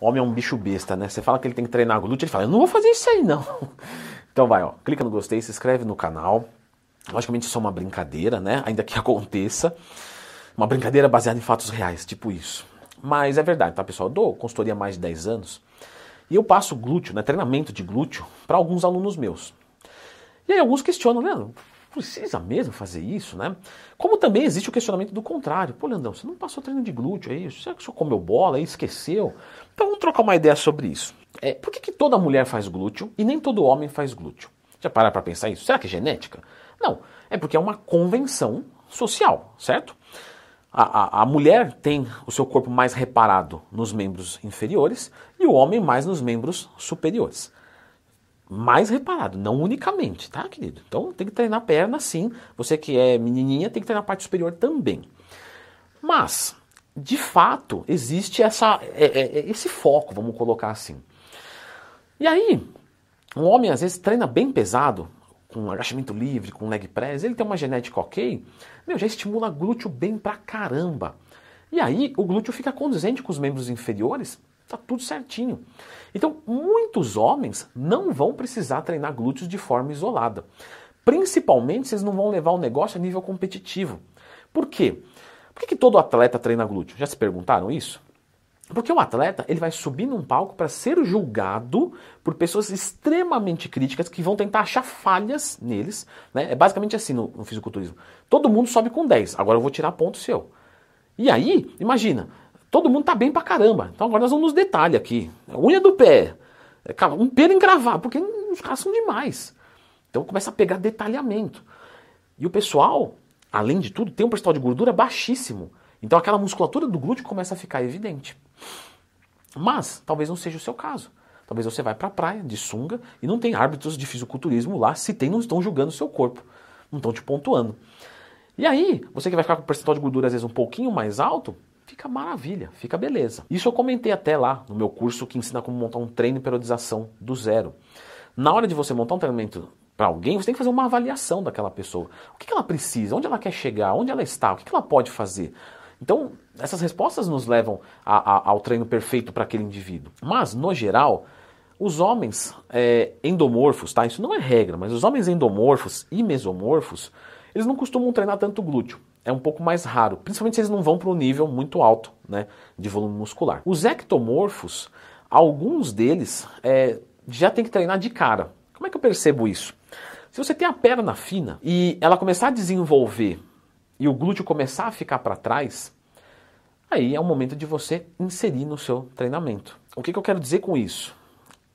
homem é um bicho besta, né? Você fala que ele tem que treinar glúteo, ele fala, eu não vou fazer isso aí não. Então vai, ó, clica no gostei, se inscreve no canal. Logicamente isso é uma brincadeira, né? Ainda que aconteça. Uma brincadeira baseada em fatos reais, tipo isso. Mas é verdade, tá pessoal? Eu dou consultoria há mais de 10 anos e eu passo glúteo, né, treinamento de glúteo, para alguns alunos meus. E aí alguns questionam, Leandro, precisa mesmo fazer isso, né? Como também existe o questionamento do contrário. Pô, Leandrão, você não passou treino de glúteo aí? Será que senhor comeu bola e esqueceu? Então vamos trocar uma ideia sobre isso. É, por que, que toda mulher faz glúteo e nem todo homem faz glúteo? Já parar para pensar isso? Será que é genética? Não, é porque é uma convenção social, certo? A, a, a, mulher tem o seu corpo mais reparado nos membros inferiores e o homem mais nos membros superiores. Mais reparado, não unicamente, tá, querido? Então tem que treinar a perna sim. Você que é menininha tem que treinar a parte superior também. Mas, de fato, existe essa, é, é, é esse foco, vamos colocar assim. E aí, um homem às vezes treina bem pesado, com agachamento livre, com leg press, ele tem uma genética ok, meu, já estimula glúteo bem pra caramba. E aí o glúteo fica condizente com os membros inferiores, tá tudo certinho. Então, muitos homens não vão precisar treinar glúteos de forma isolada. Principalmente se eles não vão levar o negócio a nível competitivo. Por quê? Por que, que todo atleta treina glúteo? Já se perguntaram isso? Porque o atleta ele vai subir num palco para ser julgado por pessoas extremamente críticas que vão tentar achar falhas neles. Né? É basicamente assim no, no fisiculturismo. Todo mundo sobe com 10, agora eu vou tirar ponto seu. E aí, imagina, todo mundo tá bem pra caramba. Então agora nós vamos nos detalhes aqui. Unha do pé, é, um pelo encravado, porque os caras são demais. Então começa a pegar detalhamento. E o pessoal, além de tudo, tem um percentual de gordura baixíssimo. Então aquela musculatura do glúteo começa a ficar evidente. Mas talvez não seja o seu caso. Talvez você vai para a praia de sunga e não tem árbitros de fisiculturismo lá, se tem, não estão julgando o seu corpo, não estão te pontuando. E aí, você que vai ficar com o percentual de gordura às vezes um pouquinho mais alto, fica maravilha, fica beleza. Isso eu comentei até lá no meu curso que ensina como montar um treino de periodização do zero. Na hora de você montar um treinamento para alguém, você tem que fazer uma avaliação daquela pessoa. O que ela precisa, onde ela quer chegar, onde ela está, o que ela pode fazer. Então, essas respostas nos levam a, a, ao treino perfeito para aquele indivíduo. Mas, no geral, os homens é, endomorfos, tá? Isso não é regra, mas os homens endomorfos e mesomorfos, eles não costumam treinar tanto glúteo. É um pouco mais raro, principalmente se eles não vão para um nível muito alto né, de volume muscular. Os ectomorfos, alguns deles é, já tem que treinar de cara. Como é que eu percebo isso? Se você tem a perna fina e ela começar a desenvolver e o glúteo começar a ficar para trás, aí é o momento de você inserir no seu treinamento. O que, que eu quero dizer com isso?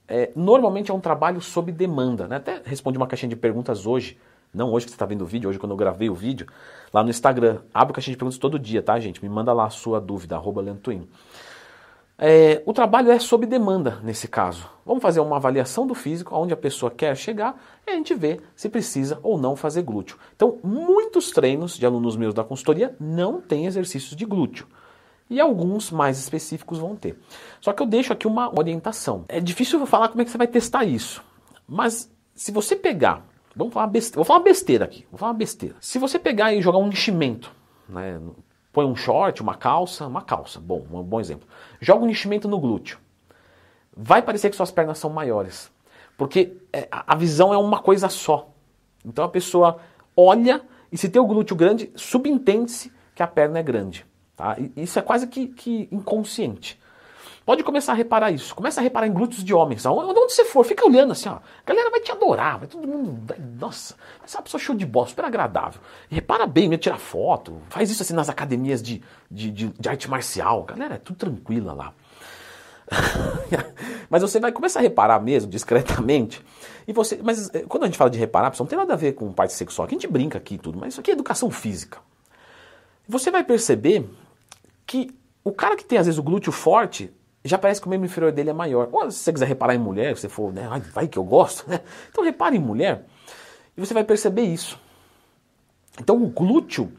É, normalmente é um trabalho sob demanda. Né? Até respondi uma caixinha de perguntas hoje, não hoje que você está vendo o vídeo, hoje quando eu gravei o vídeo, lá no Instagram. Abro caixinha de perguntas todo dia, tá, gente? Me manda lá a sua dúvida, arroba. É, o trabalho é sob demanda nesse caso. Vamos fazer uma avaliação do físico, onde a pessoa quer chegar, e a gente vê se precisa ou não fazer glúteo. Então, muitos treinos de alunos meus da consultoria não têm exercícios de glúteo. E alguns mais específicos vão ter. Só que eu deixo aqui uma orientação. É difícil falar como é que você vai testar isso. Mas se você pegar, vamos falar besteira, vou falar besteira aqui, vou falar besteira. Se você pegar e jogar um enchimento, né, Põe um short, uma calça, uma calça, bom, um bom exemplo. Joga um enchimento no glúteo. Vai parecer que suas pernas são maiores. Porque é, a visão é uma coisa só. Então a pessoa olha e se tem o glúteo grande, subentende-se que a perna é grande. Tá? Isso é quase que, que inconsciente. Pode começar a reparar isso. Começa a reparar em glúteos de homens. Onde você for, fica olhando assim, ó. A galera vai te adorar, vai todo mundo. Vai, nossa, essa é uma pessoa show de bola, super agradável. E repara bem, me tirar foto. Faz isso assim nas academias de, de, de, de arte marcial. Galera, é tudo tranquila lá. mas você vai começar a reparar mesmo, discretamente. E você, mas eh, quando a gente fala de reparar, não tem nada a ver com parte sexual, que a gente brinca aqui e tudo, mas isso aqui é educação física. Você vai perceber que o cara que tem às vezes o glúteo forte, já parece que o membro inferior dele é maior. Ou se você quiser reparar em mulher, você for, né, vai que eu gosto, né? Então repare em mulher e você vai perceber isso. Então o glúteo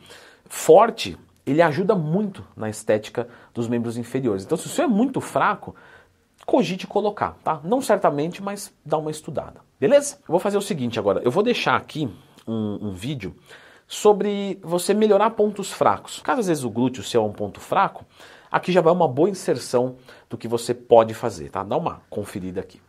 forte, ele ajuda muito na estética dos membros inferiores. Então se o seu é muito fraco, cogite colocar, tá? Não certamente, mas dá uma estudada. Beleza? Eu vou fazer o seguinte agora, eu vou deixar aqui um, um vídeo sobre você melhorar pontos fracos. Caso às vezes o glúteo seu é um ponto fraco, aqui já vai uma boa inserção do que você pode fazer, tá? Dá uma conferida aqui.